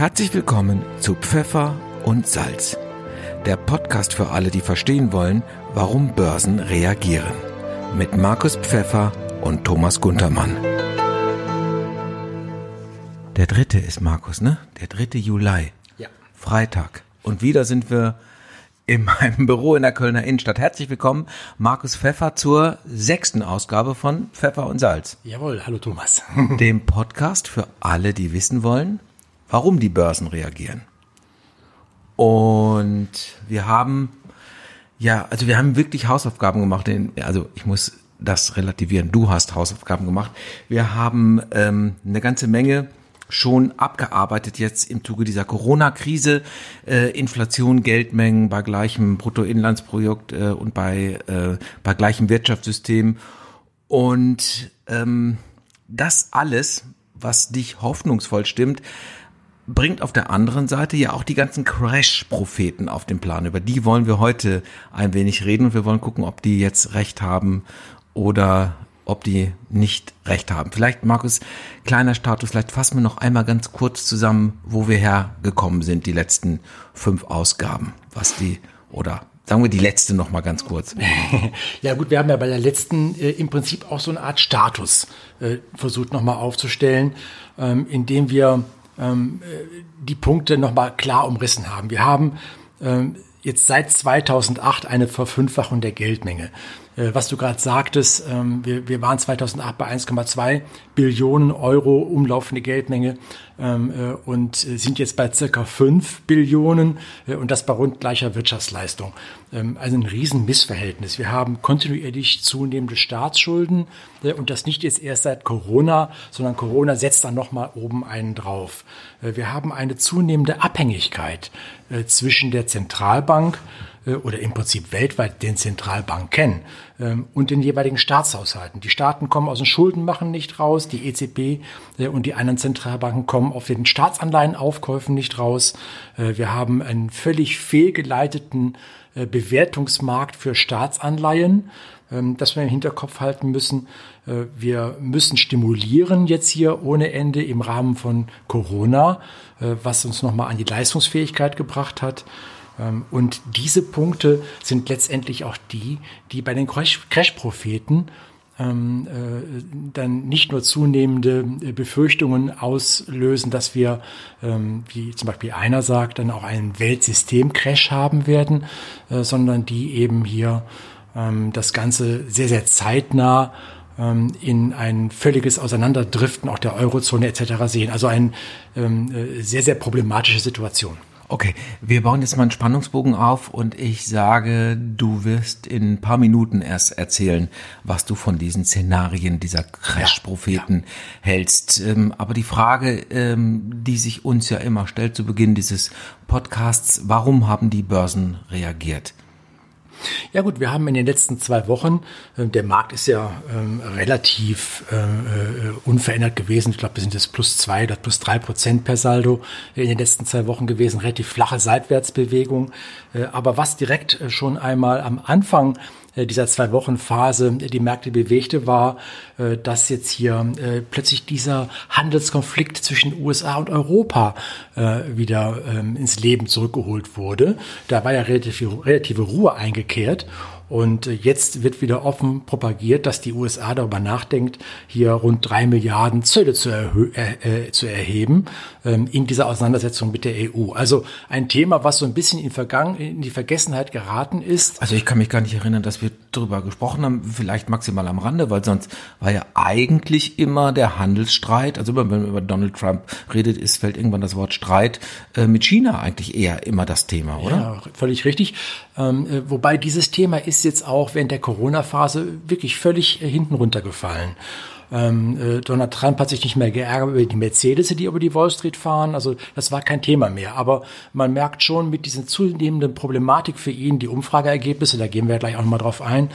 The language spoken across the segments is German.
Herzlich willkommen zu Pfeffer und Salz, der Podcast für alle, die verstehen wollen, warum Börsen reagieren. Mit Markus Pfeffer und Thomas Guntermann. Der dritte ist Markus, ne? Der dritte Juli. Ja. Freitag. Und wieder sind wir in meinem Büro in der Kölner Innenstadt. Herzlich willkommen, Markus Pfeffer, zur sechsten Ausgabe von Pfeffer und Salz. Jawohl, hallo Thomas. Dem Podcast für alle, die wissen wollen, warum die Börsen reagieren. Und wir haben, ja, also wir haben wirklich Hausaufgaben gemacht. Also ich muss das relativieren. Du hast Hausaufgaben gemacht. Wir haben ähm, eine ganze Menge schon abgearbeitet jetzt im Zuge dieser Corona-Krise. Äh, Inflation, Geldmengen bei gleichem Bruttoinlandsprodukt äh, und bei, äh, bei gleichem Wirtschaftssystem. Und ähm, das alles, was dich hoffnungsvoll stimmt, bringt auf der anderen Seite ja auch die ganzen Crash-Propheten auf den Plan. Über die wollen wir heute ein wenig reden und wir wollen gucken, ob die jetzt recht haben oder ob die nicht recht haben. Vielleicht, Markus, kleiner Status, vielleicht fassen wir noch einmal ganz kurz zusammen, wo wir hergekommen sind, die letzten fünf Ausgaben, was die, oder sagen wir die letzte noch mal ganz kurz. Ja gut, wir haben ja bei der letzten äh, im Prinzip auch so eine Art Status äh, versucht noch mal aufzustellen, ähm, indem wir ähm, äh, die Punkte noch mal klar umrissen haben. Wir haben ähm, jetzt seit 2008 eine Verfünffachung der Geldmenge. Äh, was du gerade sagtest, ähm, wir, wir waren 2008 bei 1,2 Billionen Euro umlaufende Geldmenge ähm, äh, und sind jetzt bei circa 5 Billionen äh, und das bei rund gleicher Wirtschaftsleistung. Ähm, also ein Riesenmissverhältnis. Wir haben kontinuierlich zunehmende Staatsschulden und das nicht jetzt erst seit Corona, sondern Corona setzt dann nochmal oben einen drauf. Wir haben eine zunehmende Abhängigkeit zwischen der Zentralbank äh, oder im Prinzip weltweit den Zentralbanken ähm, und den jeweiligen Staatshaushalten. Die Staaten kommen aus dem Schuldenmachen nicht raus, die EZB äh, und die anderen Zentralbanken kommen auf den Staatsanleihenaufkäufen nicht raus. Äh, wir haben einen völlig fehlgeleiteten Bewertungsmarkt für Staatsanleihen, ähm, das wir im Hinterkopf halten müssen. Wir müssen stimulieren jetzt hier ohne Ende im Rahmen von Corona, was uns nochmal an die Leistungsfähigkeit gebracht hat. Ähm, und diese Punkte sind letztendlich auch die, die bei den Crash-Propheten ähm, äh, dann nicht nur zunehmende äh, Befürchtungen auslösen, dass wir, ähm, wie zum Beispiel einer sagt, dann auch einen Weltsystem-Crash haben werden, äh, sondern die eben hier das Ganze sehr, sehr zeitnah in ein völliges Auseinanderdriften auch der Eurozone etc. sehen. Also eine sehr, sehr problematische Situation. Okay, wir bauen jetzt mal einen Spannungsbogen auf und ich sage, du wirst in ein paar Minuten erst erzählen, was du von diesen Szenarien dieser Crash-Propheten ja, ja. hältst. Ähm, aber die Frage, ähm, die sich uns ja immer stellt zu Beginn dieses Podcasts, warum haben die Börsen reagiert? Ja gut, wir haben in den letzten zwei Wochen, äh, der Markt ist ja ähm, relativ äh, äh, unverändert gewesen. Ich glaube, wir sind jetzt plus zwei oder plus drei Prozent per Saldo in den letzten zwei Wochen gewesen. Relativ flache Seitwärtsbewegung. Äh, aber was direkt äh, schon einmal am Anfang dieser zwei Wochen Phase die Märkte bewegte, war, äh, dass jetzt hier äh, plötzlich dieser Handelskonflikt zwischen USA und Europa wieder ähm, ins Leben zurückgeholt wurde. Da war ja relativ, relative Ruhe eingekehrt. Und jetzt wird wieder offen propagiert, dass die USA darüber nachdenkt, hier rund drei Milliarden Zölle zu, äh, äh, zu erheben ähm, in dieser Auseinandersetzung mit der EU. Also ein Thema, was so ein bisschen in, Vergangen in die Vergessenheit geraten ist. Also ich kann mich gar nicht erinnern, dass wir darüber gesprochen haben, vielleicht maximal am Rande, weil sonst war ja eigentlich immer der Handelsstreit, also immer wenn man über Donald Trump redet, ist, fällt irgendwann das Wort Streit äh, mit China eigentlich eher immer das Thema, oder? Ja, völlig richtig. Ähm, äh, wobei dieses Thema ist ist jetzt auch während der Corona-Phase wirklich völlig äh, hinten runtergefallen. Ähm, äh, Donald Trump hat sich nicht mehr geärgert über die Mercedes, die über die Wall Street fahren. Also das war kein Thema mehr. Aber man merkt schon mit diesen zunehmenden Problematik für ihn, die Umfrageergebnisse, da gehen wir gleich auch nochmal drauf ein,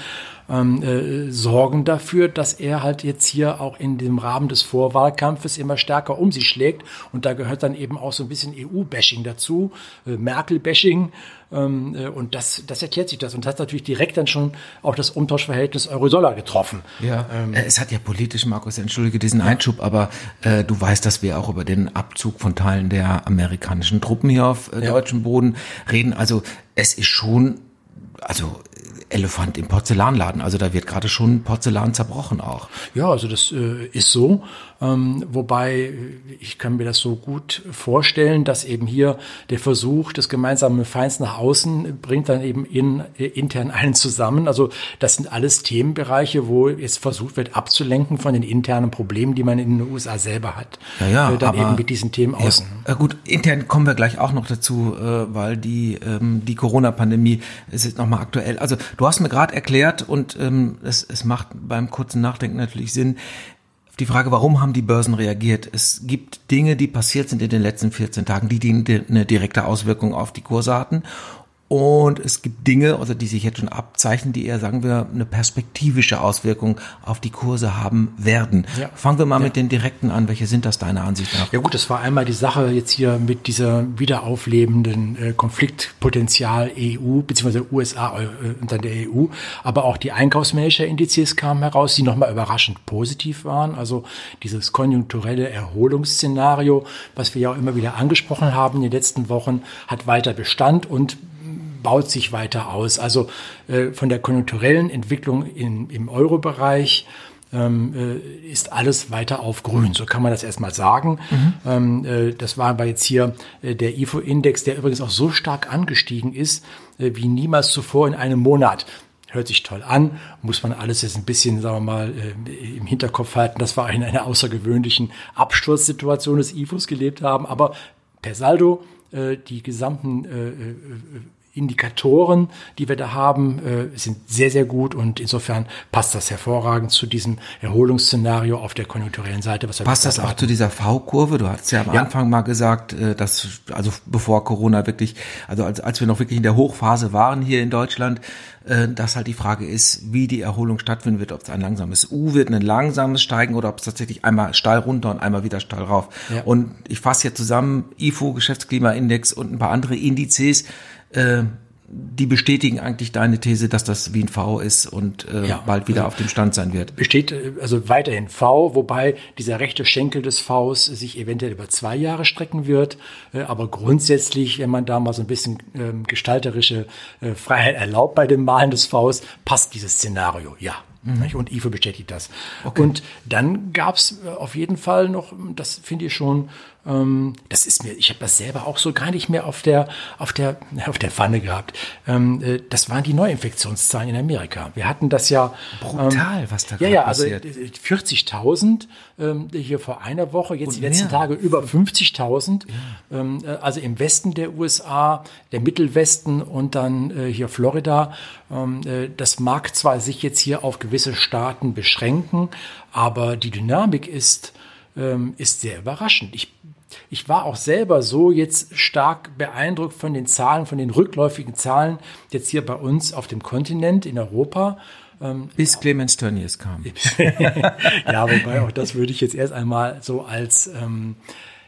ähm, äh, sorgen dafür, dass er halt jetzt hier auch in dem Rahmen des Vorwahlkampfes immer stärker um sich schlägt. Und da gehört dann eben auch so ein bisschen EU-Bashing dazu, äh, Merkel-Bashing. Ähm, äh, und das, das erklärt sich das. Und das hat natürlich direkt dann schon auch das Umtauschverhältnis Euro-Dollar getroffen. Ja, ähm, äh, es hat ja politisch, Markus, entschuldige diesen ja. Einschub, aber äh, du weißt, dass wir auch über den Abzug von Teilen der amerikanischen Truppen hier auf äh, ja. deutschem Boden reden. Also es ist schon, also Elefant im Porzellanladen. Also da wird gerade schon Porzellan zerbrochen auch. Ja, also das äh, ist so. Ähm, wobei ich kann mir das so gut vorstellen, dass eben hier der Versuch des gemeinsamen Feinds nach außen bringt dann eben in, äh, intern einen zusammen. Also das sind alles Themenbereiche, wo jetzt versucht wird abzulenken von den internen Problemen, die man in den USA selber hat. Ja, ja, äh, dann aber, eben mit diesen Themen ja, außen. Äh, gut, intern kommen wir gleich auch noch dazu, äh, weil die ähm, die Corona-Pandemie ist jetzt nochmal aktuell. Also du hast mir gerade erklärt und ähm, es, es macht beim kurzen Nachdenken natürlich Sinn, die Frage, warum haben die Börsen reagiert? Es gibt Dinge, die passiert sind in den letzten 14 Tagen, die eine direkte Auswirkung auf die Kurse hatten. Und es gibt Dinge, also die sich jetzt schon abzeichnen, die eher, sagen wir, eine perspektivische Auswirkung auf die Kurse haben werden. Ja. Fangen wir mal ja. mit den direkten an. Welche sind das deiner Ansicht nach? Ja gut, das war einmal die Sache jetzt hier mit dieser wiederauflebenden äh, Konfliktpotenzial EU bzw. USA äh, und dann der EU. Aber auch die Einkaufsmanager-Indizes kamen heraus, die nochmal überraschend positiv waren. Also dieses konjunkturelle Erholungsszenario, was wir ja auch immer wieder angesprochen haben in den letzten Wochen, hat weiter Bestand und baut sich weiter aus. Also äh, von der konjunkturellen Entwicklung in, im Euro-Bereich ähm, äh, ist alles weiter auf grün. So kann man das erstmal sagen. Mhm. Ähm, äh, das war aber jetzt hier äh, der IFO-Index, der übrigens auch so stark angestiegen ist, äh, wie niemals zuvor in einem Monat hört sich toll an, muss man alles jetzt ein bisschen, sagen wir mal, äh, im Hinterkopf halten, dass wir in einer außergewöhnlichen Absturzsituation des IFOs gelebt haben, aber per Saldo die gesamten Indikatoren, die wir da haben, äh, sind sehr, sehr gut und insofern passt das hervorragend zu diesem Erholungsszenario auf der konjunkturellen Seite. Was wir passt das auch hatten. zu dieser V-Kurve? Du hast ja am ja. Anfang mal gesagt, äh, dass, also bevor Corona wirklich, also als, als wir noch wirklich in der Hochphase waren hier in Deutschland, äh, dass halt die Frage ist, wie die Erholung stattfinden wird, ob es ein langsames U wird, ein langsames Steigen oder ob es tatsächlich einmal steil runter und einmal wieder steil rauf. Ja. Und ich fasse hier zusammen IFO, Geschäftsklimaindex und ein paar andere Indizes, äh, die bestätigen eigentlich deine These, dass das wie ein V ist und äh, ja, bald wieder also auf dem Stand sein wird. Besteht äh, also weiterhin V, wobei dieser rechte Schenkel des Vs sich eventuell über zwei Jahre strecken wird. Äh, aber grundsätzlich, wenn man da mal so ein bisschen äh, gestalterische äh, Freiheit erlaubt bei dem Malen des Vs, passt dieses Szenario, ja. Mhm. Und IFO bestätigt das. Okay. Und dann gab es äh, auf jeden Fall noch, das finde ich schon ähm, das ist mir, ich habe das selber auch so gar nicht mehr auf der, auf der, auf der Pfanne gehabt. Ähm, äh, das waren die Neuinfektionszahlen in Amerika. Wir hatten das ja. Brutal, ähm, was da Ja, ja, also 40.000 ähm, hier vor einer Woche, jetzt Und die letzten mehr. Tage über 50.000. Ja. Ähm, äh, also im Westen der USA, der Mittelwesten und dann äh, hier Florida. Ähm, äh, das mag zwar sich jetzt hier auf gewisse Staaten beschränken, aber die Dynamik ist, ähm, ist sehr überraschend. Ich ich war auch selber so jetzt stark beeindruckt von den Zahlen, von den rückläufigen Zahlen jetzt hier bei uns auf dem Kontinent in Europa. Ähm, Bis Clemens Tönnies kam. ja, wobei auch das würde ich jetzt erst einmal so als, ähm,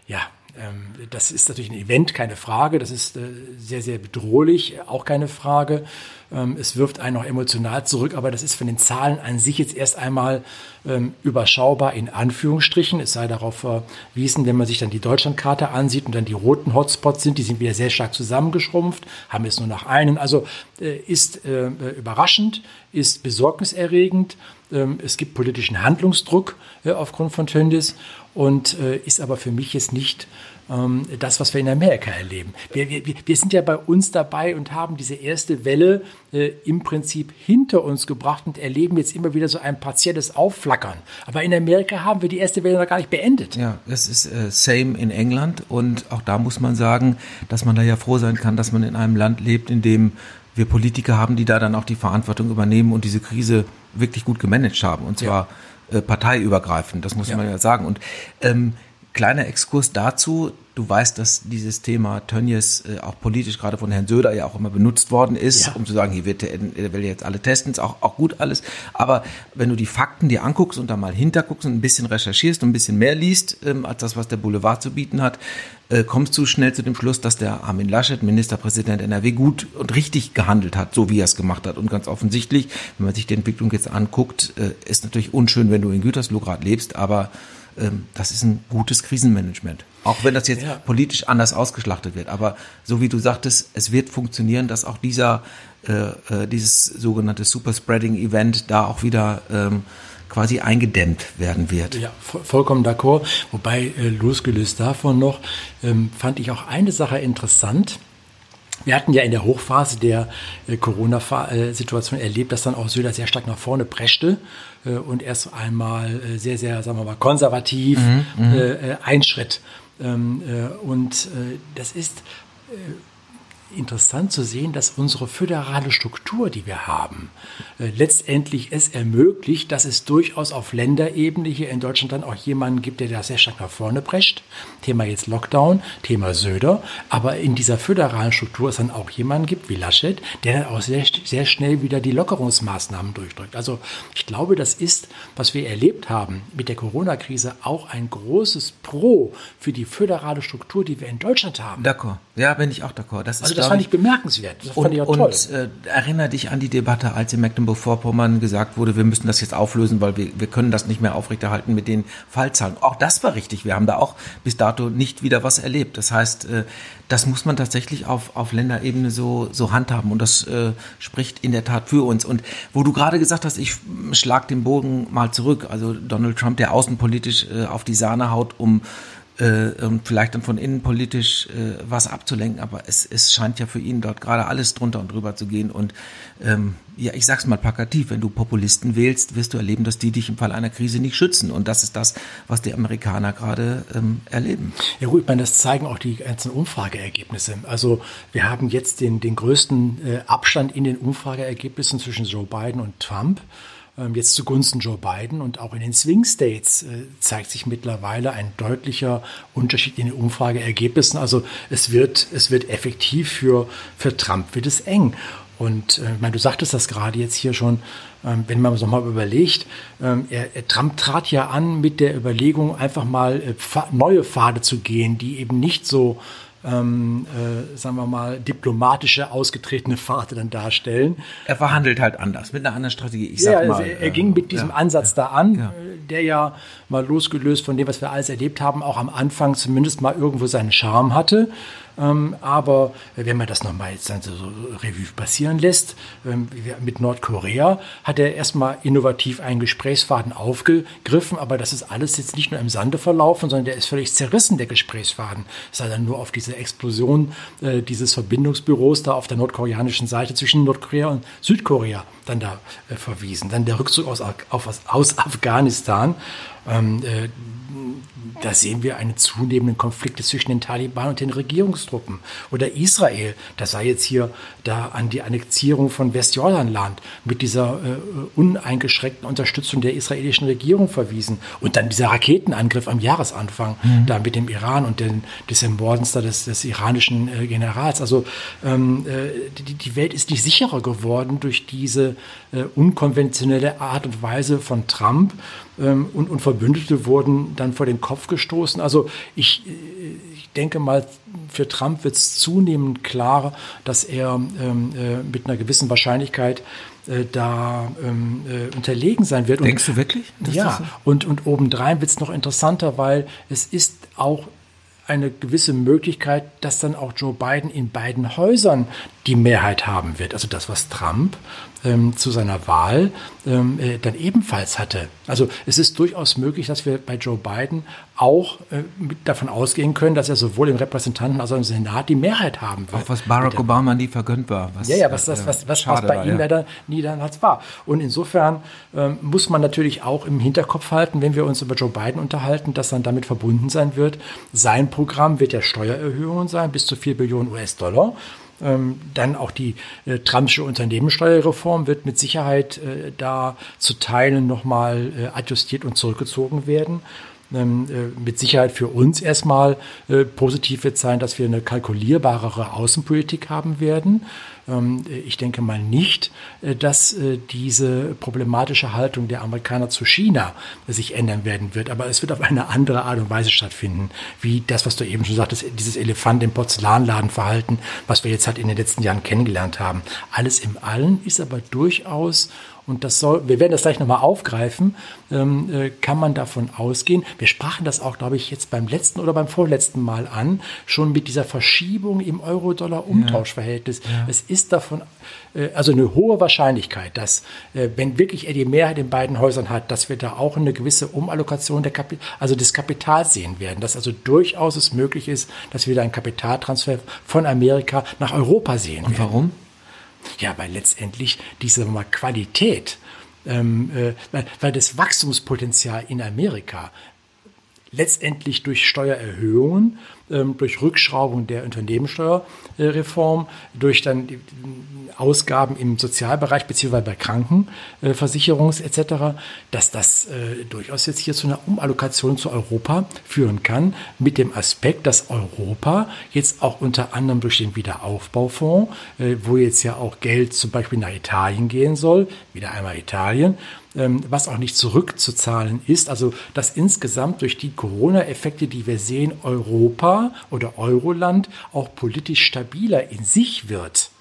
ja, ähm, das ist natürlich ein Event, keine Frage. Das ist äh, sehr, sehr bedrohlich, auch keine Frage. Ähm, es wirft einen auch emotional zurück, aber das ist von den Zahlen an sich jetzt erst einmal ähm, überschaubar in Anführungsstrichen. Es sei darauf verwiesen, wenn man sich dann die Deutschlandkarte ansieht und dann die roten Hotspots sind, die sind wieder sehr stark zusammengeschrumpft, haben jetzt nur noch einen. Also äh, ist äh, überraschend, ist besorgniserregend. Es gibt politischen Handlungsdruck aufgrund von Tönnies und ist aber für mich jetzt nicht ähm, das, was wir in Amerika erleben. Wir, wir, wir sind ja bei uns dabei und haben diese erste Welle äh, im Prinzip hinter uns gebracht und erleben jetzt immer wieder so ein partielles Aufflackern. Aber in Amerika haben wir die erste Welle noch gar nicht beendet. Ja, das ist äh, same in England und auch da muss man sagen, dass man da ja froh sein kann, dass man in einem Land lebt, in dem wir Politiker haben, die da dann auch die Verantwortung übernehmen und diese Krise wirklich gut gemanagt haben und zwar ja. äh, parteiübergreifend. Das muss ja. man ja sagen. Und ähm, kleiner Exkurs dazu. Du weißt, dass dieses Thema Tönnies äh, auch politisch gerade von Herrn Söder ja auch immer benutzt worden ist, ja. um zu sagen, hier wird der, der will jetzt alle testen, ist auch, auch gut alles. Aber wenn du die Fakten dir anguckst und da mal hinterguckst und ein bisschen recherchierst und ein bisschen mehr liest, ähm, als das, was der Boulevard zu bieten hat, äh, kommst du schnell zu dem Schluss, dass der Armin Laschet, Ministerpräsident NRW, gut und richtig gehandelt hat, so wie er es gemacht hat. Und ganz offensichtlich, wenn man sich die Entwicklung jetzt anguckt, äh, ist natürlich unschön, wenn du in Gütersloh gerade lebst, aber das ist ein gutes Krisenmanagement. Auch wenn das jetzt ja. politisch anders ausgeschlachtet wird. Aber so wie du sagtest, es wird funktionieren, dass auch dieser, äh, äh dieses sogenannte Superspreading-Event da auch wieder ähm, quasi eingedämmt werden wird. Ja, vollkommen d'accord. Wobei, äh, losgelöst davon noch, ähm, fand ich auch eine Sache interessant. Wir hatten ja in der Hochphase der äh, Corona-Situation erlebt, dass dann auch Söder sehr stark nach vorne preschte äh, und erst einmal äh, sehr, sehr, sagen wir mal, konservativ mhm, mhm. äh, äh, einschritt. Ähm, äh, und das ist interessant zu sehen, dass unsere föderale Struktur, die wir haben, äh, letztendlich es ermöglicht, dass es durchaus auf Länderebene hier in Deutschland dann auch jemanden gibt, der da sehr stark nach vorne prescht. Thema jetzt Lockdown, Thema Söder. Aber in dieser föderalen Struktur es dann auch jemanden gibt wie Laschet, der dann auch sehr, sehr schnell wieder die Lockerungsmaßnahmen durchdrückt. Also ich glaube, das ist, was wir erlebt haben mit der Corona-Krise, auch ein großes Pro für die föderale Struktur, die wir in Deutschland haben. D'accord. Ja, bin ich auch d'accord. Das ist, also das fand ich bemerkenswert. Das und, fand ich auch toll. Und äh, erinnere dich an die Debatte, als in Mecklenburg-Vorpommern gesagt wurde, wir müssen das jetzt auflösen, weil wir, wir können das nicht mehr aufrechterhalten mit den Fallzahlen. Auch das war richtig. Wir haben da auch bis dato nicht wieder was erlebt. Das heißt, äh, das muss man tatsächlich auf, auf Länderebene so, so handhaben. Und das äh, spricht in der Tat für uns. Und wo du gerade gesagt hast, ich schlag den Bogen mal zurück. Also Donald Trump, der außenpolitisch äh, auf die Sahne haut, um äh, vielleicht dann von innen politisch äh, was abzulenken, aber es, es scheint ja für ihn dort gerade alles drunter und drüber zu gehen. Und ähm, ja, ich sag's mal plakativ, wenn du Populisten wählst, wirst du erleben, dass die dich im Fall einer Krise nicht schützen. Und das ist das, was die Amerikaner gerade ähm, erleben. Ja gut, ich meine, das zeigen auch die ganzen Umfrageergebnisse. Also wir haben jetzt den, den größten äh, Abstand in den Umfrageergebnissen zwischen Joe Biden und Trump. Ähm, jetzt zugunsten Joe Biden. Und auch in den Swing States äh, zeigt sich mittlerweile ein deutlicher Unterschied in den Umfrageergebnissen. Also es wird, es wird effektiv für, für Trump wird es eng. Und äh, ich meine, du sagtest das gerade jetzt hier schon, ähm, wenn man es nochmal überlegt, ähm, er, er, Trump trat ja an mit der Überlegung, einfach mal äh, neue Pfade zu gehen, die eben nicht so ähm, äh, sagen wir mal, diplomatische, ausgetretene Pfade dann darstellen. Er verhandelt halt anders, mit einer anderen Strategie. Ich ja, mal, er, er ging mit diesem ja, Ansatz ja, da an. Äh, der ja mal losgelöst von dem, was wir alles erlebt haben, auch am Anfang zumindest mal irgendwo seinen Charme hatte. Ähm, aber wenn man das nochmal jetzt dann so, Revue passieren lässt, ähm, mit Nordkorea hat er erstmal innovativ einen Gesprächsfaden aufgegriffen, aber das ist alles jetzt nicht nur im Sande verlaufen, sondern der ist völlig zerrissen, der Gesprächsfaden. Es sei dann nur auf diese Explosion äh, dieses Verbindungsbüros da auf der nordkoreanischen Seite zwischen Nordkorea und Südkorea dann da äh, verwiesen. Dann der Rückzug aus, auf, aus Afghanistan. Ähm, äh, da sehen wir einen zunehmenden Konflikt zwischen den Taliban und den Regierungstruppen. Oder Israel, das sei jetzt hier da an die Annexierung von Westjordanland mit dieser äh, uneingeschränkten Unterstützung der israelischen Regierung verwiesen. Und dann dieser Raketenangriff am Jahresanfang mhm. da mit dem Iran und den, des Ermordens da des, des iranischen äh, Generals. Also ähm, äh, die, die Welt ist nicht sicherer geworden durch diese äh, unkonventionelle Art und Weise von Trump ähm, und, und Verbündete wurden dann vor den Kopf gestoßen. Also ich, ich denke mal, für Trump wird es zunehmend klar, dass er ähm, äh, mit einer gewissen Wahrscheinlichkeit äh, da ähm, äh, unterlegen sein wird. Denkst und, du wirklich? Ja, und, und obendrein wird es noch interessanter, weil es ist auch eine gewisse Möglichkeit, dass dann auch Joe Biden in beiden Häusern die Mehrheit haben wird. Also das, was Trump ähm, zu seiner Wahl ähm, äh, dann ebenfalls hatte. Also es ist durchaus möglich, dass wir bei Joe Biden auch äh, davon ausgehen können, dass er sowohl im Repräsentanten als auch im Senat die Mehrheit haben wird. Auch was Barack. Obama nie vergönnt war. Was, ja, ja, was, das, was, was, was bei war, ihm ja. leider nie damals war. Und insofern ähm, muss man natürlich auch im Hinterkopf halten, wenn wir uns über Joe Biden unterhalten, dass dann damit verbunden sein wird. Sein Programm wird ja Steuererhöhungen sein, bis zu 4 Billionen US-Dollar. Ähm, dann auch die äh, Trumpsche Unternehmenssteuerreform wird mit Sicherheit äh, da zu Teilen nochmal äh, adjustiert und zurückgezogen werden. ähm, äh, mit Sicherheit für uns erstmal äh, positiv wird sein, dass wir eine kalkulierbarere Außenpolitik haben werden. Ähm, ich denke mal nicht, äh, dass diese problematische Haltung der Amerikaner zu China sich ändern werden wird, aber es wird auf eine andere Art und Weise stattfinden, wie das, was du eben schon sagtest, dieses Elefant im Porzellanladenverhalten, was wir jetzt halt in den letzten Jahren kennengelernt haben. Alles im Allen ist aber durchaus und das soll, wir werden das gleich nochmal aufgreifen, ähm, äh, kann man davon ausgehen. Wir sprachen das auch, glaube ich, jetzt beim letzten oder beim vorletzten Mal an, schon mit dieser Verschiebung im Euro-Dollar-Umtauschverhältnis. Ja. Es ist davon, äh, also eine hohe Wahrscheinlichkeit, dass, äh, wenn wirklich er die Mehrheit in beiden Häusern hat, dass wir da auch eine gewisse Umallokation der Kapi also des Kapitals sehen werden. Dass also durchaus es möglich ist, dass wir da einen Kapitaltransfer von Amerika nach Europa sehen. Und werden. warum? Ja, weil letztendlich diese mal, Qualität, ähm, äh, weil, weil das Wachstumspotenzial in Amerika letztendlich durch Steuererhöhungen durch Rückschraubung der Unternehmenssteuerreform, durch dann Ausgaben im Sozialbereich beziehungsweise bei Krankenversicherungs etc., dass das äh, durchaus jetzt hier zu einer Umallokation zu Europa führen kann, mit dem Aspekt, dass Europa jetzt auch unter anderem durch den Wiederaufbaufonds, äh, wo jetzt ja auch Geld zum Beispiel nach Italien gehen soll, wieder einmal Italien, ähm, was auch nicht zurückzuzahlen ist. Also dass insgesamt durch die Corona-Effekte, die wir sehen, Europa oder Euroland auch politisch stabiler in sich wird.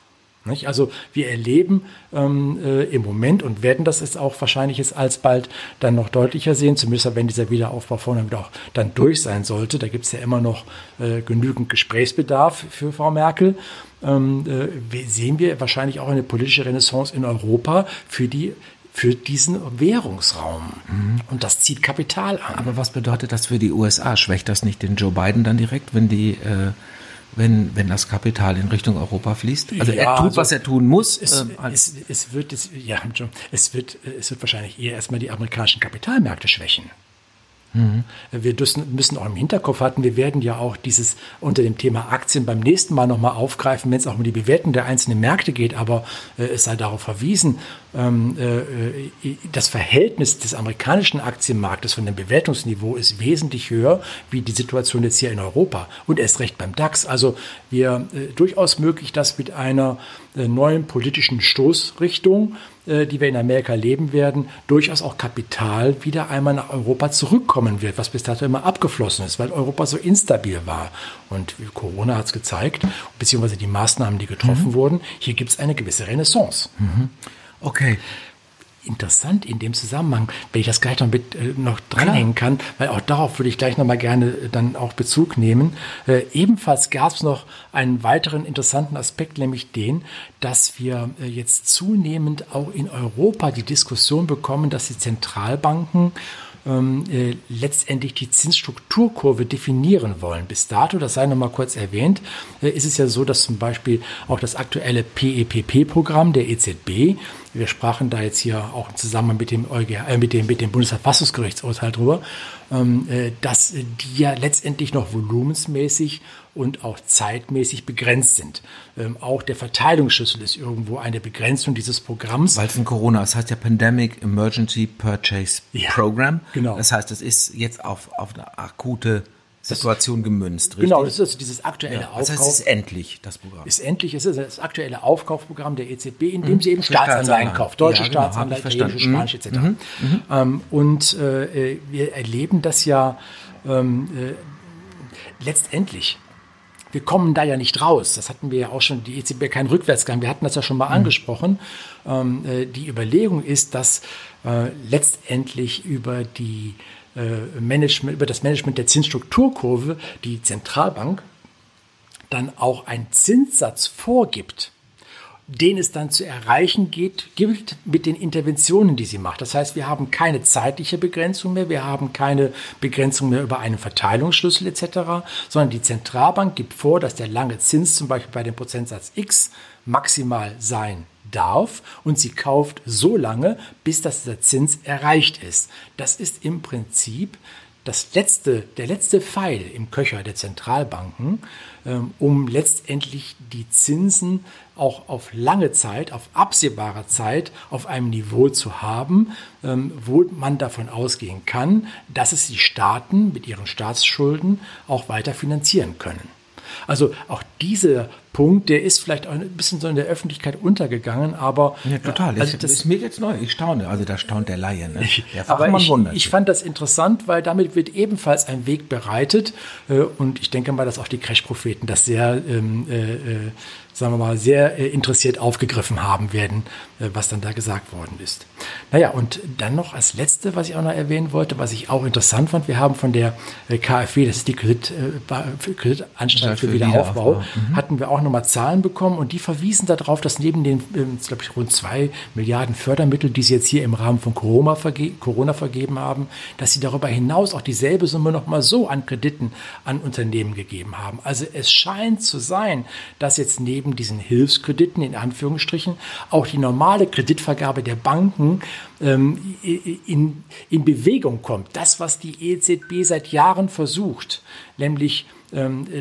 Also wir erleben ähm, äh, im Moment und werden das jetzt auch wahrscheinlich jetzt alsbald dann noch deutlicher sehen, zumindest wenn dieser Wiederaufbau vorne auch dann durch sein sollte. Da gibt es ja immer noch äh, genügend Gesprächsbedarf für Frau Merkel. Ähm, äh, sehen wir wahrscheinlich auch eine politische Renaissance in Europa für die für diesen Währungsraum. Mhm. Und das zieht Kapital an. Aber was bedeutet das für die USA? Schwächt das nicht den Joe Biden dann direkt, wenn die äh, wenn, wenn das Kapital in Richtung Europa fließt? Also ja, er tut, also was er tun muss. Es, ähm, es, es, wird, es, ja, es, wird, es wird wahrscheinlich eher erstmal die amerikanischen Kapitalmärkte schwächen. Mhm. Wir müssen auch im Hinterkopf hatten, wir werden ja auch dieses unter dem Thema Aktien beim nächsten Mal nochmal aufgreifen, wenn es auch um die Bewertung der einzelnen Märkte geht, aber äh, es sei darauf verwiesen, ähm, äh, äh, das Verhältnis des amerikanischen Aktienmarktes von dem Bewertungsniveau ist wesentlich höher wie die Situation jetzt hier in Europa und erst recht beim DAX. Also wir äh, durchaus möglich, dass mit einer äh, neuen politischen Stoßrichtung äh, die wir in Amerika leben werden, durchaus auch Kapital wieder einmal nach Europa zurückkommen wird, was bis dato immer abgeflossen ist, weil Europa so instabil war. Und Corona hat es gezeigt, beziehungsweise die Maßnahmen, die getroffen mhm. wurden, hier gibt es eine gewisse Renaissance. Mhm. Okay interessant in dem Zusammenhang, wenn ich das gleich noch mit äh, noch dranhängen kann, weil auch darauf würde ich gleich noch mal gerne äh, dann auch Bezug nehmen. Äh, ebenfalls gab es noch einen weiteren interessanten Aspekt, nämlich den, dass wir äh, jetzt zunehmend auch in Europa die Diskussion bekommen, dass die Zentralbanken ähm, äh, letztendlich die Zinsstrukturkurve definieren wollen. Bis dato, das sei noch mal kurz erwähnt, äh, ist es ja so, dass zum Beispiel auch das aktuelle PEPP-Programm der EZB wir sprachen da jetzt hier auch im Zusammenhang mit dem, EuGH, äh, mit dem, mit dem Bundesverfassungsgerichtsurteil drüber, ähm, äh, dass die ja letztendlich noch volumensmäßig und auch zeitmäßig begrenzt sind. Ähm, auch der Verteilungsschlüssel ist irgendwo eine Begrenzung dieses Programms. Weil es in Corona, das heißt ja Pandemic Emergency Purchase ja, Program. Genau. Das heißt, es ist jetzt auf, auf eine akute Situation gemünzt, richtig? Genau, das ist also dieses aktuelle ja, Aufkauf. Das heißt, es ist endlich, das Programm. Ist endlich, es ist das aktuelle Aufkaufprogramm der EZB, in dem mhm. sie eben Staatsanleihen kauft. Deutsche ja, genau, Staatsanleihen, italienische, spanische etc. Mhm. Mhm. Ähm, und äh, wir erleben das ja ähm, äh, letztendlich wir kommen da ja nicht raus. Das hatten wir ja auch schon, die EZB keinen Rückwärtsgang. Wir hatten das ja schon mal mhm. angesprochen. Ähm, äh, die Überlegung ist, dass äh, letztendlich über die äh, Management, über das Management der Zinsstrukturkurve die Zentralbank dann auch einen Zinssatz vorgibt, den es dann zu erreichen geht, gilt mit den Interventionen, die sie macht. Das heißt, wir haben keine zeitliche Begrenzung mehr, wir haben keine Begrenzung mehr über einen Verteilungsschlüssel etc., sondern die Zentralbank gibt vor, dass der lange Zins zum Beispiel bei dem Prozentsatz X maximal sein darf und sie kauft so lange, bis das der Zins erreicht ist. Das ist im Prinzip das letzte, der letzte Pfeil im Köcher der Zentralbanken, ähm, um letztendlich die Zinsen auch auf lange Zeit, auf absehbare Zeit auf einem Niveau zu haben, ähm, wo man davon ausgehen kann, dass es die Staaten mit ihren Staatsschulden auch weiter finanzieren können. Also auch dieser Punkt, der ist vielleicht auch ein bisschen so in der Öffentlichkeit untergegangen, aber ja, total. Also das ist mir jetzt neu. Ich staune. Also da staunt der Laie. Ne? Der Fachmann ich, wundert. Ich fand das interessant, weil damit wird ebenfalls ein Weg bereitet äh, und ich denke mal, dass auch die Crash-Propheten das sehr ähm, äh, äh sagen wir mal, sehr äh, interessiert aufgegriffen haben werden, äh, was dann da gesagt worden ist. Naja, und dann noch als letzte, was ich auch noch erwähnen wollte, was ich auch interessant fand, wir haben von der äh, KfW, das ist die Kredit, Kreditanstalt für, für Wiederaufbau, mhm. hatten wir auch nochmal Zahlen bekommen und die verwiesen darauf, dass neben den, ähm, glaube ich, rund zwei Milliarden Fördermittel, die sie jetzt hier im Rahmen von Corona, verge Corona vergeben haben, dass sie darüber hinaus auch dieselbe Summe nochmal so an Krediten an Unternehmen gegeben haben. Also es scheint zu sein, dass jetzt neben neben diesen Hilfskrediten in Anführungsstrichen auch die normale Kreditvergabe der Banken ähm, in, in Bewegung kommt. Das, was die EZB seit Jahren versucht, nämlich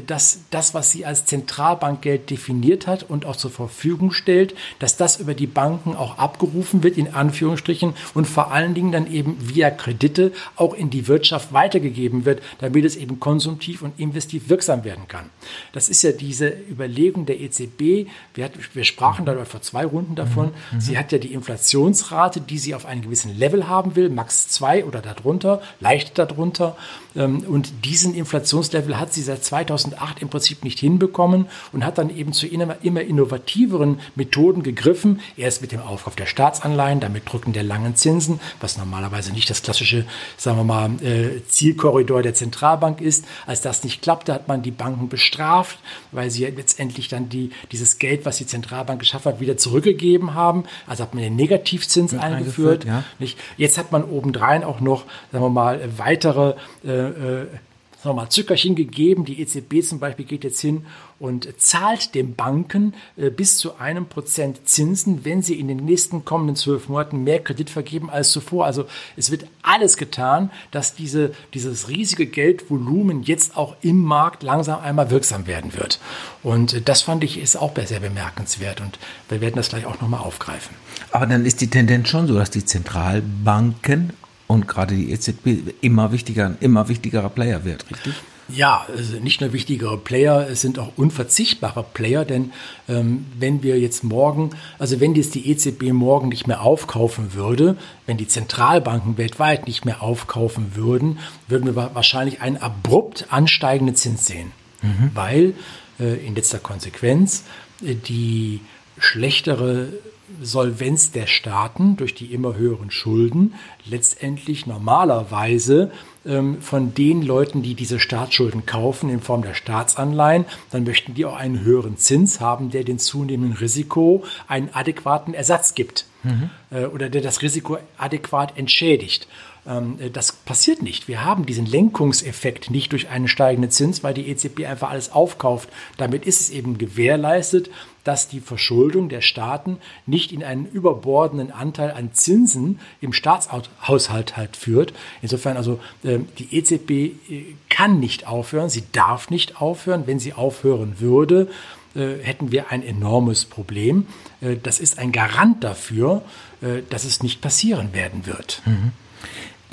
dass das, was sie als Zentralbankgeld definiert hat und auch zur Verfügung stellt, dass das über die Banken auch abgerufen wird, in Anführungsstrichen, und vor allen Dingen dann eben via Kredite auch in die Wirtschaft weitergegeben wird, damit es eben konsumtiv und investiv wirksam werden kann. Das ist ja diese Überlegung der EZB. Wir, hat, wir sprachen darüber vor zwei Runden davon. Mhm. Sie hat ja die Inflationsrate, die sie auf einem gewissen Level haben will, max 2 oder darunter, leicht darunter. Ähm, und diesen Inflationslevel hat sie seit 2008 im Prinzip nicht hinbekommen und hat dann eben zu immer, innovativeren Methoden gegriffen. Erst mit dem Aufkauf der Staatsanleihen, damit Drücken der langen Zinsen, was normalerweise nicht das klassische, sagen wir mal, äh, Zielkorridor der Zentralbank ist. Als das nicht klappte, hat man die Banken bestraft, weil sie letztendlich dann die, dieses Geld, was die Zentralbank geschaffen hat, wieder zurückgegeben haben. Also hat man den Negativzins eingeführt. eingeführt ja. Jetzt hat man obendrein auch noch, sagen wir mal, weitere äh, äh, nochmal Zückerchen gegeben. Die EZB zum Beispiel geht jetzt hin und zahlt den Banken äh, bis zu einem Prozent Zinsen, wenn sie in den nächsten kommenden zwölf Monaten mehr Kredit vergeben als zuvor. Also es wird alles getan, dass diese, dieses riesige Geldvolumen jetzt auch im Markt langsam einmal wirksam werden wird. Und äh, das fand ich ist auch sehr bemerkenswert und wir werden das gleich auch nochmal aufgreifen. Aber dann ist die Tendenz schon so, dass die Zentralbanken und gerade die EZB immer wichtiger, immer wichtigerer Player wird, richtig? Ja, nicht nur wichtigere Player, es sind auch unverzichtbare Player, denn ähm, wenn wir jetzt morgen, also wenn jetzt die EZB morgen nicht mehr aufkaufen würde, wenn die Zentralbanken weltweit nicht mehr aufkaufen würden, würden wir wahrscheinlich einen abrupt ansteigenden Zins sehen, mhm. weil äh, in letzter Konsequenz äh, die schlechtere Solvenz der Staaten durch die immer höheren Schulden letztendlich normalerweise ähm, von den Leuten, die diese Staatsschulden kaufen in Form der Staatsanleihen, dann möchten die auch einen höheren Zins haben, der den zunehmenden Risiko einen adäquaten Ersatz gibt mhm. äh, oder der das Risiko adäquat entschädigt. Ähm, äh, das passiert nicht. Wir haben diesen Lenkungseffekt nicht durch einen steigenden Zins, weil die EZB einfach alles aufkauft. Damit ist es eben gewährleistet, dass die Verschuldung der Staaten nicht in einen überbordenden Anteil an Zinsen im Staatshaushalt halt führt. Insofern also äh, die EZB äh, kann nicht aufhören, sie darf nicht aufhören. Wenn sie aufhören würde, hätten wir ein enormes Problem. das ist ein Garant dafür, dass es nicht passieren werden wird. Mhm.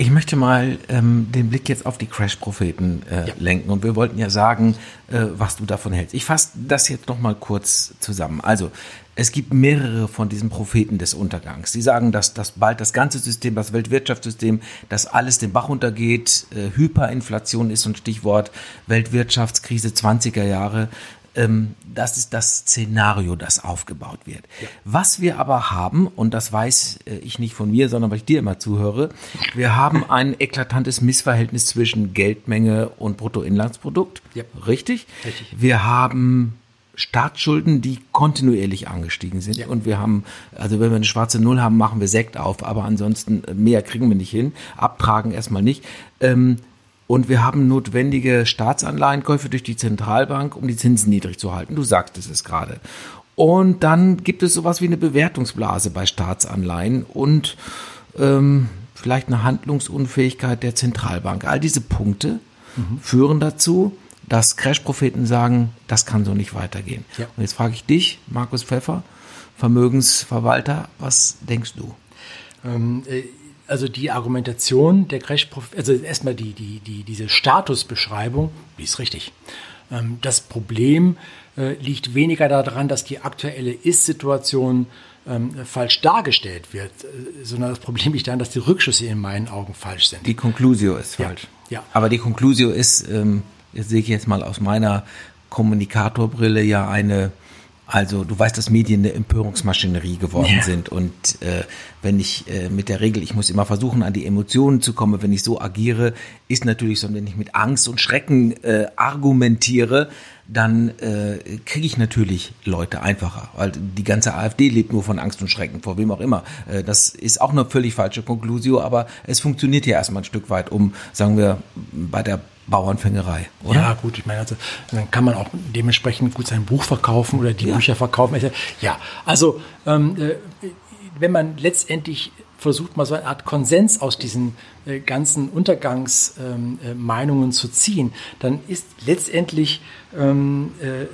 Ich möchte mal ähm, den Blick jetzt auf die Crash-Propheten äh, ja. lenken und wir wollten ja sagen, äh, was du davon hältst. Ich fasse das jetzt noch mal kurz zusammen. Also es gibt mehrere von diesen Propheten des Untergangs. Sie sagen, dass, dass bald das ganze System, das Weltwirtschaftssystem, dass alles den Bach untergeht. Äh, Hyperinflation ist so ein Stichwort. Weltwirtschaftskrise 20er Jahre. Ähm, das ist das Szenario, das aufgebaut wird. Ja. Was wir aber haben, und das weiß äh, ich nicht von mir, sondern weil ich dir immer zuhöre, wir haben ein eklatantes Missverhältnis zwischen Geldmenge und Bruttoinlandsprodukt. Ja. Richtig? Richtig. Wir haben Staatsschulden, die kontinuierlich angestiegen sind. Ja. Und wir haben, also wenn wir eine schwarze Null haben, machen wir Sekt auf, aber ansonsten äh, mehr kriegen wir nicht hin. Abtragen erstmal nicht. Ähm, und wir haben notwendige Staatsanleihenkäufe durch die Zentralbank, um die Zinsen niedrig zu halten. Du sagtest es gerade. Und dann gibt es sowas wie eine Bewertungsblase bei Staatsanleihen und ähm, vielleicht eine Handlungsunfähigkeit der Zentralbank. All diese Punkte mhm. führen dazu, dass Crash-Propheten sagen, das kann so nicht weitergehen. Ja. Und jetzt frage ich dich, Markus Pfeffer, Vermögensverwalter, was denkst du? Ähm, äh, also die Argumentation der Crash, also erstmal die, die, die, diese Statusbeschreibung, die ist richtig. Ähm, das Problem äh, liegt weniger daran, dass die aktuelle Ist-Situation ähm, falsch dargestellt wird, äh, sondern das Problem liegt daran, dass die Rückschlüsse in meinen Augen falsch sind. Die Conclusio ist falsch. Ja. ja. Aber die Conclusio ist, ähm, jetzt sehe ich jetzt mal aus meiner Kommunikatorbrille ja eine also du weißt, dass Medien eine Empörungsmaschinerie geworden ja. sind und äh, wenn ich äh, mit der Regel, ich muss immer versuchen, an die Emotionen zu kommen, wenn ich so agiere, ist natürlich so, wenn ich mit Angst und Schrecken äh, argumentiere, dann äh, kriege ich natürlich Leute einfacher, weil die ganze AfD lebt nur von Angst und Schrecken, vor wem auch immer. Äh, das ist auch eine völlig falsche Konklusio, aber es funktioniert ja erstmal ein Stück weit, um, sagen wir, bei der Bauernfängerei, oder? Ja, gut, ich meine, also, dann kann man auch dementsprechend gut sein Buch verkaufen oder die ja. Bücher verkaufen. Ja, also ähm, äh, wenn man letztendlich versucht, mal so eine Art Konsens aus diesen äh, ganzen Untergangsmeinungen ähm, äh, zu ziehen, dann ist letztendlich ähm, äh,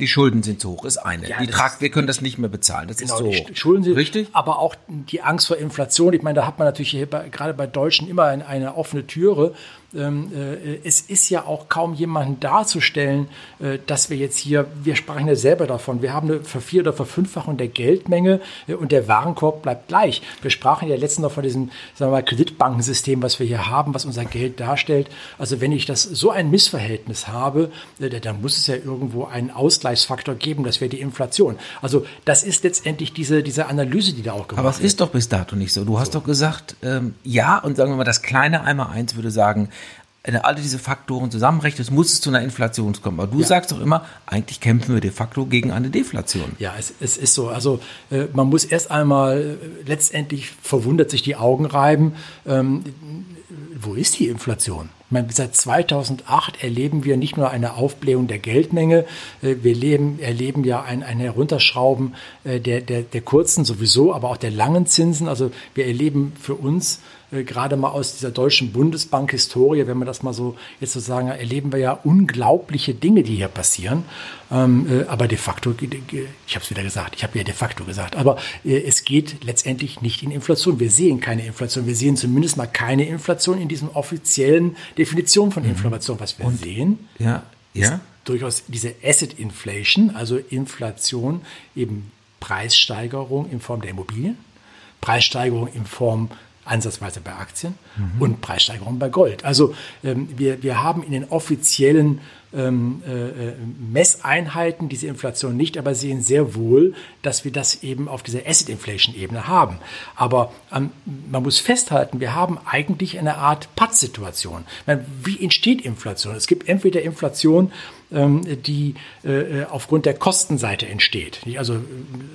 die Schulden sind zu hoch, ist eine. Ja, die Trag, wir können das nicht mehr bezahlen. Das genau, ist so hoch. Schulden sind richtig. Aber auch die Angst vor Inflation. Ich meine, da hat man natürlich hier bei, gerade bei Deutschen immer eine, eine offene Türe es ist ja auch kaum jemanden darzustellen, äh, dass wir jetzt hier, wir sprachen ja selber davon, wir haben eine Vervier- oder Verfünffachung der Geldmenge äh, und der Warenkorb bleibt gleich. Wir sprachen ja letztens noch von diesem sagen wir mal, Kreditbankensystem, was wir hier haben, was unser Geld darstellt. Also wenn ich das so ein Missverhältnis habe, dann muss es ja irgendwo einen Ausgleichsfaktor geben, das wäre die Inflation. Also das ist letztendlich diese, diese Analyse, die da auch gemacht wird. Aber es ist doch bis dato nicht so. Du hast so. doch gesagt, ähm, ja, und sagen wir mal, das kleine einmal eins würde sagen, alle diese Faktoren zusammenrechnest, muss es zu einer Inflation kommen. Aber du ja. sagst doch immer, eigentlich kämpfen wir de facto gegen eine Deflation. Ja, es, es ist so. Also äh, man muss erst einmal äh, letztendlich verwundert sich die Augen reiben. Ähm, wo ist die Inflation? Ich meine, seit 2008 erleben wir nicht nur eine Aufblähung der Geldmenge, äh, wir leben, erleben ja ein, ein Herunterschrauben äh, der, der, der kurzen sowieso, aber auch der langen Zinsen. Also wir erleben für uns äh, gerade mal aus dieser deutschen Bundesbank-Historie, wenn man das mal so jetzt so sagen, erleben wir ja unglaubliche Dinge, die hier passieren. Ähm, äh, aber de facto, ich habe es wieder gesagt, ich habe ja de facto gesagt, aber äh, es geht letztendlich nicht in Inflation. Wir sehen keine Inflation. Wir sehen zumindest mal keine Inflation in diesem offiziellen Definition von mhm. Inflation. Was wir Und, sehen, ja, ja. durchaus diese Asset Inflation, also Inflation, eben Preissteigerung in Form der Immobilien, Preissteigerung in Form ansatzweise bei Aktien mhm. und Preissteigerungen bei Gold. Also ähm, wir, wir haben in den offiziellen ähm, äh, Messeinheiten diese Inflation nicht, aber sehen sehr wohl, dass wir das eben auf dieser Asset Inflation Ebene haben. Aber ähm, man muss festhalten, wir haben eigentlich eine Art Pattsituation. Wie entsteht Inflation? Es gibt entweder Inflation, ähm, die äh, aufgrund der Kostenseite entsteht. Also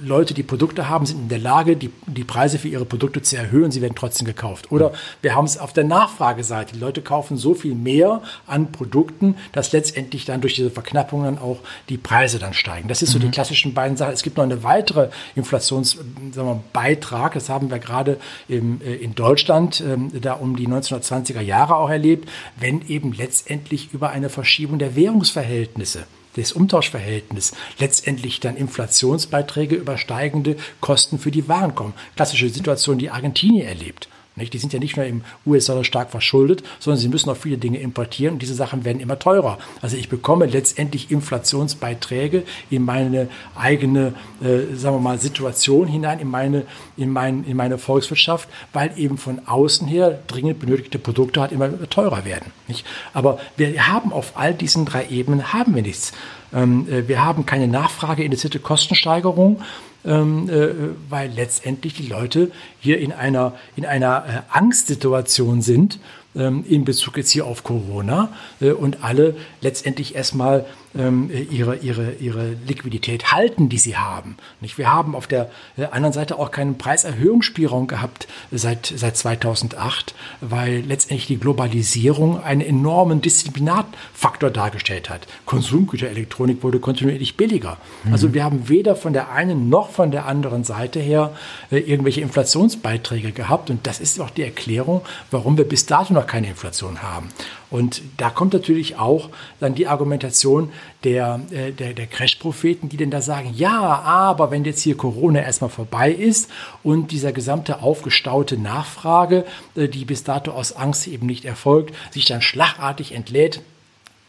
Leute, die Produkte haben, sind in der Lage, die, die Preise für ihre Produkte zu erhöhen, sie werden trotzdem gekauft. Oder wir haben es auf der Nachfrageseite. Die Leute kaufen so viel mehr an Produkten, dass letztendlich dann durch diese Verknappungen auch die Preise dann steigen. Das ist so mhm. die klassischen beiden Sachen. Es gibt noch eine weitere Inflationsbeitrag, das haben wir gerade im, äh, in Deutschland ähm, da um die 1920er Jahre auch erlebt, wenn eben letztendlich über eine Verschiebung der Währungsverhältnisse Verhältnisse, das Umtauschverhältnis, letztendlich dann Inflationsbeiträge übersteigende Kosten für die Waren kommen. Klassische Situation, die Argentinien erlebt. Nicht? Die sind ja nicht nur im US-Dollar stark verschuldet, sondern sie müssen auch viele Dinge importieren und diese Sachen werden immer teurer. Also ich bekomme letztendlich Inflationsbeiträge in meine eigene, äh, sagen wir mal, Situation hinein, in meine, in, mein, in meine Volkswirtschaft, weil eben von außen her dringend benötigte Produkte halt immer teurer werden. Nicht? Aber wir haben auf all diesen drei Ebenen haben wir nichts. Ähm, äh, wir haben keine Nachfrage induzierte Kostensteigerung ähm, äh, weil letztendlich die Leute hier in einer, in einer äh, Angstsituation sind ähm, in Bezug jetzt hier auf Corona äh, und alle letztendlich erstmal ähm, ihre, ihre, ihre Liquidität halten, die sie haben. Nicht? Wir haben auf der äh, anderen Seite auch keinen Preiserhöhungsspielraum gehabt seit, seit 2008, weil letztendlich die Globalisierung einen enormen Disziplinarfaktor dargestellt hat. Konsumgüterelektronik wurde kontinuierlich billiger. Mhm. Also wir haben weder von der einen noch von der anderen Seite her äh, irgendwelche Inflationsbeiträge gehabt. Und das ist auch die Erklärung, warum wir bis dato noch keine Inflation haben. Und da kommt natürlich auch dann die Argumentation der, äh, der, der Crash-Propheten, die denn da sagen, ja, aber wenn jetzt hier Corona erstmal vorbei ist und dieser gesamte aufgestaute Nachfrage, äh, die bis dato aus Angst eben nicht erfolgt, sich dann schlagartig entlädt,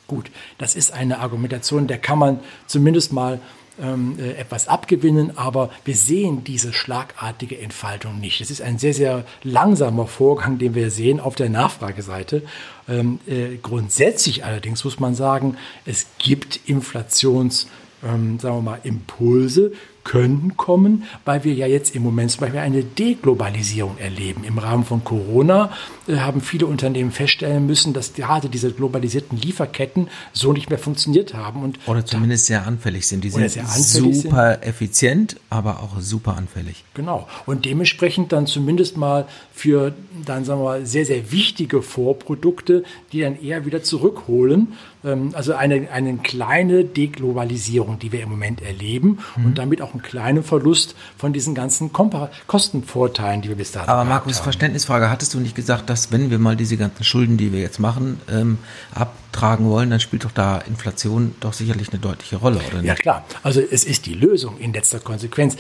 Gut, das ist eine Argumentation, der kann man zumindest mal ähm, äh, etwas abgewinnen, aber wir sehen diese schlagartige Entfaltung nicht. Es ist ein sehr, sehr langsamer Vorgang, den wir sehen auf der Nachfrageseite. Ähm, äh, grundsätzlich allerdings muss man sagen, es gibt Inflations- ähm, sagen wir mal, Impulse können kommen, weil wir ja jetzt im Moment zum Beispiel eine Deglobalisierung erleben. Im Rahmen von Corona äh, haben viele Unternehmen feststellen müssen, dass gerade diese globalisierten Lieferketten so nicht mehr funktioniert haben. Und oder zumindest sehr anfällig sind. Die sind super sind. effizient, aber auch super anfällig. Genau. Und dementsprechend dann zumindest mal für dann sagen wir mal sehr, sehr wichtige Vorprodukte, die dann eher wieder zurückholen. Ähm, also eine, eine kleine Deglobalisierung, die wir im Moment erleben mhm. und damit auch einen kleinen Verlust von diesen ganzen Kompar Kostenvorteilen, die wir bis dahin haben. Aber Markus. Verständnisfrage, hattest du nicht gesagt, dass wenn wir mal diese ganzen Schulden, die wir jetzt machen, ähm, abtragen wollen, dann spielt doch da Inflation doch sicherlich eine deutliche Rolle, oder nicht? Ja klar, also es ist die Lösung in letzter Konsequenz.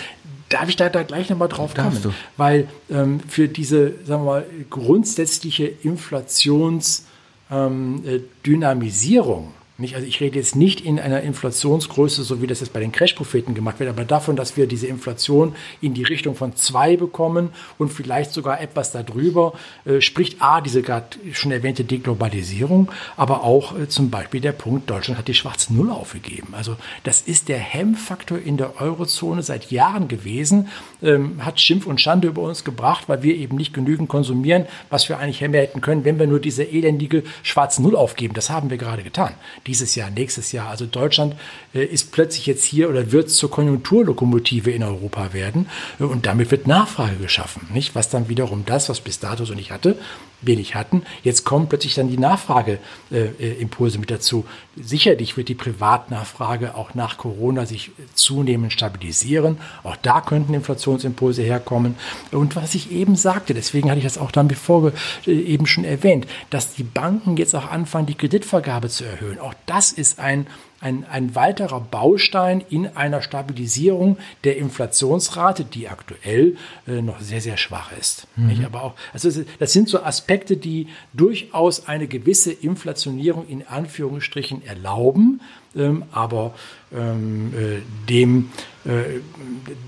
Darf ich da, da gleich nochmal drauf kommen? Du. Weil ähm, für diese, sagen wir mal, grundsätzliche Inflationsdynamisierung ähm, nicht, also ich rede jetzt nicht in einer Inflationsgröße, so wie das jetzt bei den Crash-Propheten gemacht wird, aber davon, dass wir diese Inflation in die Richtung von zwei bekommen und vielleicht sogar etwas darüber, äh, spricht A, diese gerade schon erwähnte Deglobalisierung, aber auch äh, zum Beispiel der Punkt, Deutschland hat die schwarze Null aufgegeben. Also das ist der Hemmfaktor in der Eurozone seit Jahren gewesen, ähm, hat Schimpf und Schande über uns gebracht, weil wir eben nicht genügend konsumieren, was wir eigentlich hätten können, wenn wir nur diese elendige schwarze Null aufgeben. Das haben wir gerade getan dieses Jahr, nächstes Jahr. Also Deutschland äh, ist plötzlich jetzt hier oder wird zur Konjunkturlokomotive in Europa werden äh, und damit wird Nachfrage geschaffen, nicht? Was dann wiederum das, was bis dato so nicht hatte, wenig hatten. Jetzt kommen plötzlich dann die Nachfrageimpulse äh, mit dazu. Sicherlich wird die Privatnachfrage auch nach Corona sich zunehmend stabilisieren. Auch da könnten Inflationsimpulse herkommen. Und was ich eben sagte, deswegen hatte ich das auch dann bevor äh, eben schon erwähnt, dass die Banken jetzt auch anfangen, die Kreditvergabe zu erhöhen. Auch das ist ein ein, ein weiterer Baustein in einer Stabilisierung der Inflationsrate, die aktuell äh, noch sehr, sehr schwach ist. Mhm. Aber auch, also das sind so Aspekte, die durchaus eine gewisse Inflationierung in Anführungsstrichen erlauben, ähm, aber ähm, äh, dem, äh,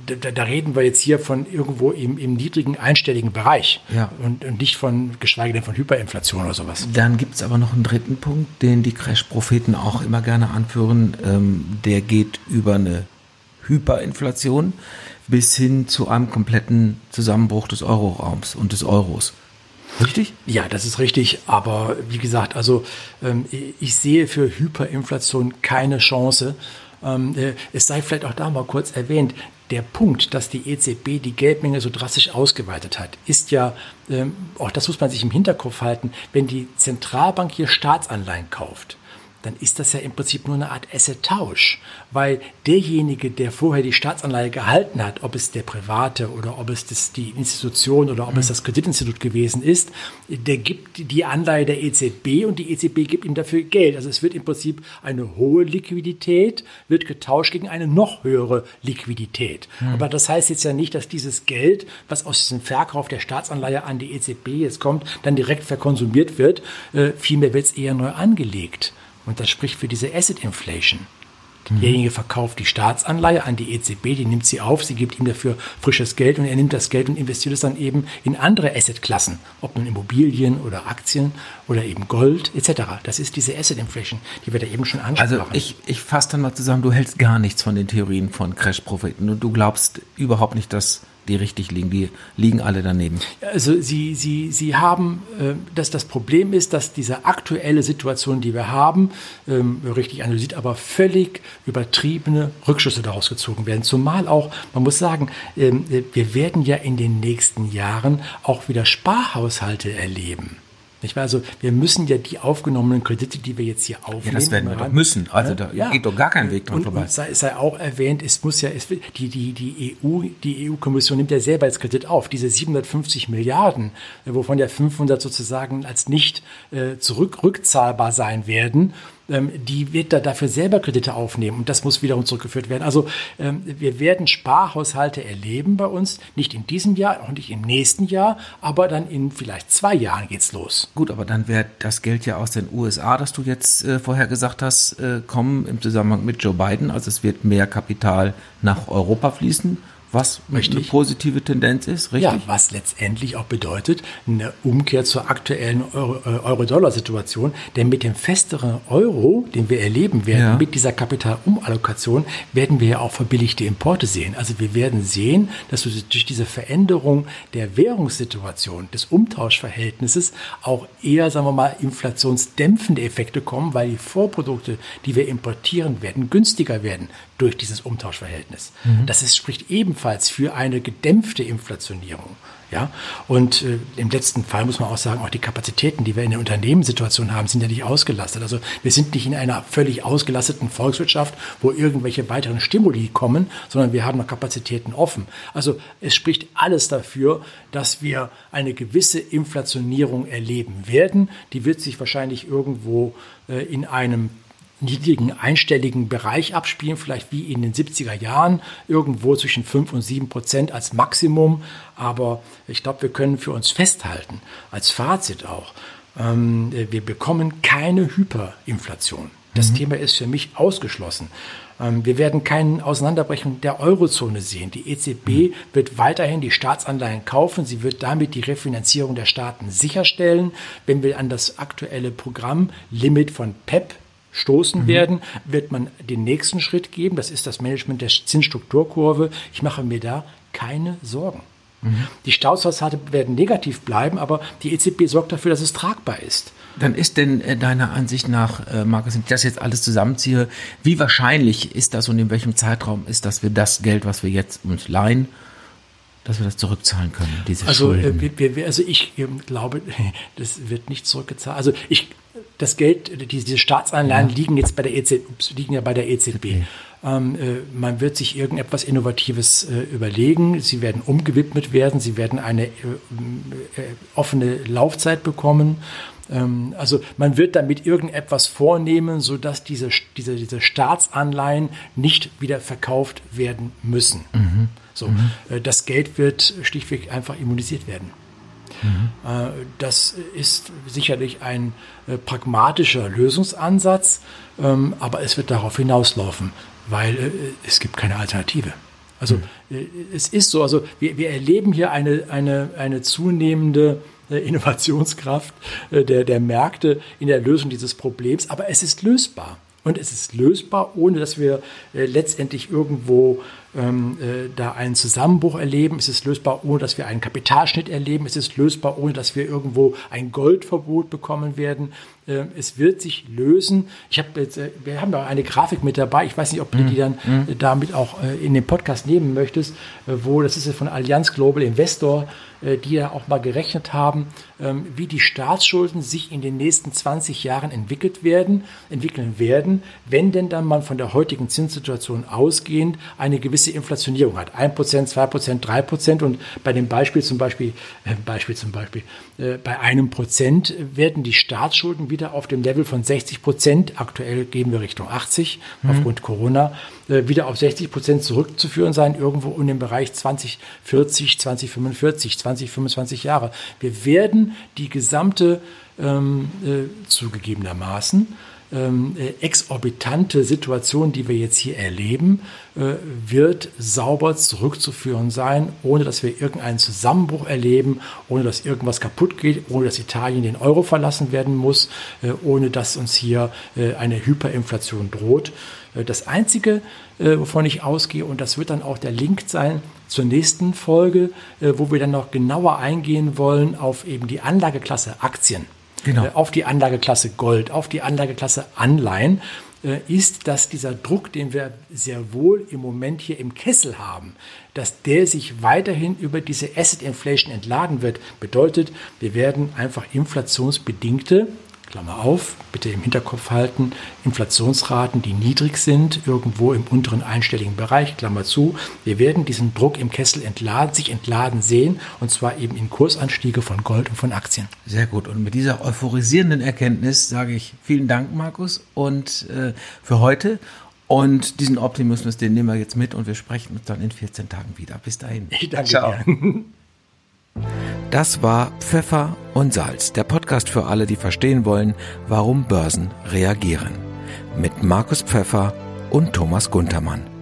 da, da, reden wir jetzt hier von irgendwo im, im niedrigen einstelligen Bereich ja. und, und, nicht von, geschweige denn von Hyperinflation oder sowas. Dann gibt es aber noch einen dritten Punkt, den die Crash-Propheten auch immer gerne anführen. Ähm, der geht über eine Hyperinflation bis hin zu einem kompletten Zusammenbruch des Euroraums und des Euros. Richtig? Ja, das ist richtig. Aber wie gesagt, also ähm, ich sehe für Hyperinflation keine Chance. Ähm, äh, es sei vielleicht auch da mal kurz erwähnt, der Punkt, dass die EZB die Geldmenge so drastisch ausgeweitet hat, ist ja, ähm, auch das muss man sich im Hinterkopf halten, wenn die Zentralbank hier Staatsanleihen kauft dann ist das ja im Prinzip nur eine Art Asset-Tausch, weil derjenige, der vorher die Staatsanleihe gehalten hat, ob es der Private oder ob es das, die Institution oder ob mhm. es das Kreditinstitut gewesen ist, der gibt die Anleihe der EZB und die EZB gibt ihm dafür Geld. Also es wird im Prinzip eine hohe Liquidität, wird getauscht gegen eine noch höhere Liquidität. Mhm. Aber das heißt jetzt ja nicht, dass dieses Geld, was aus diesem Verkauf der Staatsanleihe an die EZB jetzt kommt, dann direkt verkonsumiert wird. Äh, vielmehr wird es eher neu angelegt. Und das spricht für diese Asset Inflation. Mhm. Derjenige verkauft die Staatsanleihe an die EZB, die nimmt sie auf, sie gibt ihm dafür frisches Geld und er nimmt das Geld und investiert es dann eben in andere Assetklassen, ob nun Immobilien oder Aktien oder eben Gold etc. Das ist diese Asset Inflation, die wir da eben schon ansprachen. Also ich, ich fasse dann mal zusammen, du hältst gar nichts von den Theorien von Crash-Propheten und du glaubst überhaupt nicht, dass die richtig liegen. Die liegen alle daneben. Also Sie, Sie, Sie haben, äh, dass das Problem ist, dass diese aktuelle Situation, die wir haben, ähm, richtig analysiert, aber völlig übertriebene Rückschlüsse daraus gezogen werden. Zumal auch, man muss sagen, ähm, wir werden ja in den nächsten Jahren auch wieder Sparhaushalte erleben. Nicht wahr? Also wir müssen ja die aufgenommenen Kredite, die wir jetzt hier aufnehmen. Ja, das werden wir doch müssen. Also da ja. geht doch gar kein Weg dran und, vorbei. Und sei, sei auch erwähnt, es muss ja, es, die, die, die EU, die EU-Kommission nimmt ja selber als Kredit auf. Diese 750 Milliarden, äh, wovon ja 500 sozusagen als nicht äh, zurück rückzahlbar sein werden ähm, die wird da dafür selber Kredite aufnehmen und das muss wiederum zurückgeführt werden. Also ähm, wir werden Sparhaushalte erleben bei uns, nicht in diesem Jahr, auch nicht im nächsten Jahr, aber dann in vielleicht zwei Jahren geht's los. Gut, aber dann wird das Geld ja aus den USA, das du jetzt äh, vorher gesagt hast, äh, kommen im Zusammenhang mit Joe Biden. Also es wird mehr Kapital nach Europa fließen was richtig. eine positive Tendenz ist, richtig? Ja, was letztendlich auch bedeutet, eine Umkehr zur aktuellen äh, Euro-Dollar-Situation. Denn mit dem festeren Euro, den wir erleben werden, ja. mit dieser Kapitalumallokation, werden wir ja auch verbilligte Importe sehen. Also wir werden sehen, dass durch diese Veränderung der Währungssituation, des Umtauschverhältnisses auch eher, sagen wir mal, inflationsdämpfende Effekte kommen, weil die Vorprodukte, die wir importieren werden, günstiger werden durch dieses Umtauschverhältnis. Mhm. Das ist, spricht ebenfalls für eine gedämpfte Inflationierung. Ja, und äh, im letzten Fall muss man auch sagen, auch die Kapazitäten, die wir in der Unternehmenssituation haben, sind ja nicht ausgelastet. Also wir sind nicht in einer völlig ausgelasteten Volkswirtschaft, wo irgendwelche weiteren Stimuli kommen, sondern wir haben noch Kapazitäten offen. Also es spricht alles dafür, dass wir eine gewisse Inflationierung erleben werden. Die wird sich wahrscheinlich irgendwo äh, in einem niedrigen einstelligen Bereich abspielen, vielleicht wie in den 70er Jahren, irgendwo zwischen 5 und 7 Prozent als Maximum. Aber ich glaube, wir können für uns festhalten, als Fazit auch, ähm, wir bekommen keine Hyperinflation. Das mhm. Thema ist für mich ausgeschlossen. Ähm, wir werden keine Auseinanderbrechung der Eurozone sehen. Die EZB mhm. wird weiterhin die Staatsanleihen kaufen. Sie wird damit die Refinanzierung der Staaten sicherstellen. Wenn wir an das aktuelle Programmlimit von PEP stoßen mhm. werden, wird man den nächsten Schritt geben. Das ist das Management der Zinsstrukturkurve. Ich mache mir da keine Sorgen. Mhm. Die Staatshaushalte werden negativ bleiben, aber die EZB sorgt dafür, dass es tragbar ist. Dann ist denn äh, deiner Ansicht nach, äh, Markus, wenn ich das jetzt alles zusammenziehe, wie wahrscheinlich ist das und in welchem Zeitraum ist, dass wir das Geld, was wir jetzt uns leihen, dass wir das zurückzahlen können, diese also, äh, Schulden? Äh, wir, also ich äh, glaube, das wird nicht zurückgezahlt. Also ich das Geld, diese Staatsanleihen ja. liegen jetzt bei der EZB, liegen ja bei der EZB. Okay. Ähm, äh, man wird sich irgendetwas Innovatives äh, überlegen. Sie werden umgewidmet werden. Sie werden eine äh, äh offene Laufzeit bekommen. Ähm, also man wird damit irgendetwas vornehmen, sodass diese, diese, diese Staatsanleihen nicht wieder verkauft werden müssen. Mhm. So, mhm. Äh, das Geld wird schlichtweg einfach immunisiert werden. Mhm. Das ist sicherlich ein äh, pragmatischer Lösungsansatz, ähm, aber es wird darauf hinauslaufen, weil äh, es gibt keine Alternative. Also mhm. es ist so, also wir, wir erleben hier eine, eine, eine zunehmende Innovationskraft der, der Märkte in der Lösung dieses Problems, aber es ist lösbar. Und es ist lösbar, ohne dass wir äh, letztendlich irgendwo ähm, äh, da einen Zusammenbruch erleben. Es ist lösbar, ohne dass wir einen Kapitalschnitt erleben. Es ist lösbar, ohne dass wir irgendwo ein Goldverbot bekommen werden. Äh, es wird sich lösen. Ich habe jetzt, äh, wir haben da eine Grafik mit dabei. Ich weiß nicht, ob du die dann mhm. damit auch äh, in den Podcast nehmen möchtest, äh, wo das ist ja von Allianz Global Investor äh, die ja auch mal gerechnet haben, ähm, wie die Staatsschulden sich in den nächsten 20 Jahren entwickelt werden, entwickeln werden, wenn denn dann man von der heutigen Zinssituation ausgehend eine gewisse Inflationierung hat. 1%, 2%, 3% und bei dem Beispiel zum Beispiel, äh, Beispiel zum Beispiel, äh, bei einem Prozent werden die Staatsschulden wieder auf dem Level von 60 Prozent, aktuell gehen wir Richtung 80 mhm. aufgrund Corona, äh, wieder auf 60 Prozent zurückzuführen sein, irgendwo in dem Bereich 2040, 2045, 20, 25 Jahre. Wir werden die gesamte ähm, äh, zugegebenermaßen ähm, äh, exorbitante Situation, die wir jetzt hier erleben, äh, wird sauber zurückzuführen sein, ohne dass wir irgendeinen Zusammenbruch erleben, ohne dass irgendwas kaputt geht, ohne dass Italien den Euro verlassen werden muss, äh, ohne dass uns hier äh, eine Hyperinflation droht. Äh, das Einzige, äh, wovon ich ausgehe, und das wird dann auch der Link sein zur nächsten Folge, wo wir dann noch genauer eingehen wollen auf eben die Anlageklasse Aktien genau. Äh, auf die Anlageklasse Gold, auf die Anlageklasse Anleihen, äh, ist, dass dieser Druck, den wir sehr wohl im Moment hier im Kessel haben, dass der sich weiterhin über diese Asset Inflation entladen wird. Bedeutet, wir werden einfach inflationsbedingte Klammer auf, bitte im Hinterkopf halten, Inflationsraten, die niedrig sind, irgendwo im unteren einstelligen Bereich, Klammer zu. Wir werden diesen Druck im Kessel entladen, sich entladen sehen, und zwar eben in Kursanstiege von Gold und von Aktien. Sehr gut. Und mit dieser euphorisierenden Erkenntnis sage ich vielen Dank, Markus, und äh, für heute. Und diesen Optimismus, den nehmen wir jetzt mit und wir sprechen uns dann in 14 Tagen wieder. Bis dahin. Ich danke Ciao. dir. Das war Pfeffer und Salz, der Podcast für alle, die verstehen wollen, warum Börsen reagieren. Mit Markus Pfeffer und Thomas Guntermann.